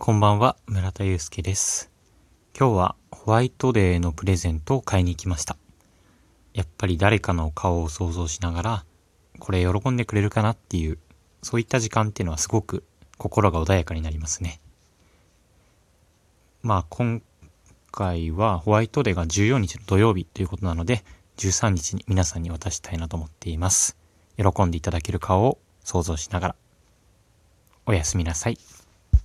こんばんは、村田祐介です。今日はホワイトデーのプレゼントを買いに行きました。やっぱり誰かの顔を想像しながら、これ喜んでくれるかなっていう、そういった時間っていうのはすごく心が穏やかになりますね。まあ今回はホワイトデーが14日の土曜日ということなので、13日に皆さんに渡したいなと思っています。喜んでいただける顔を想像しながら、おやすみなさい。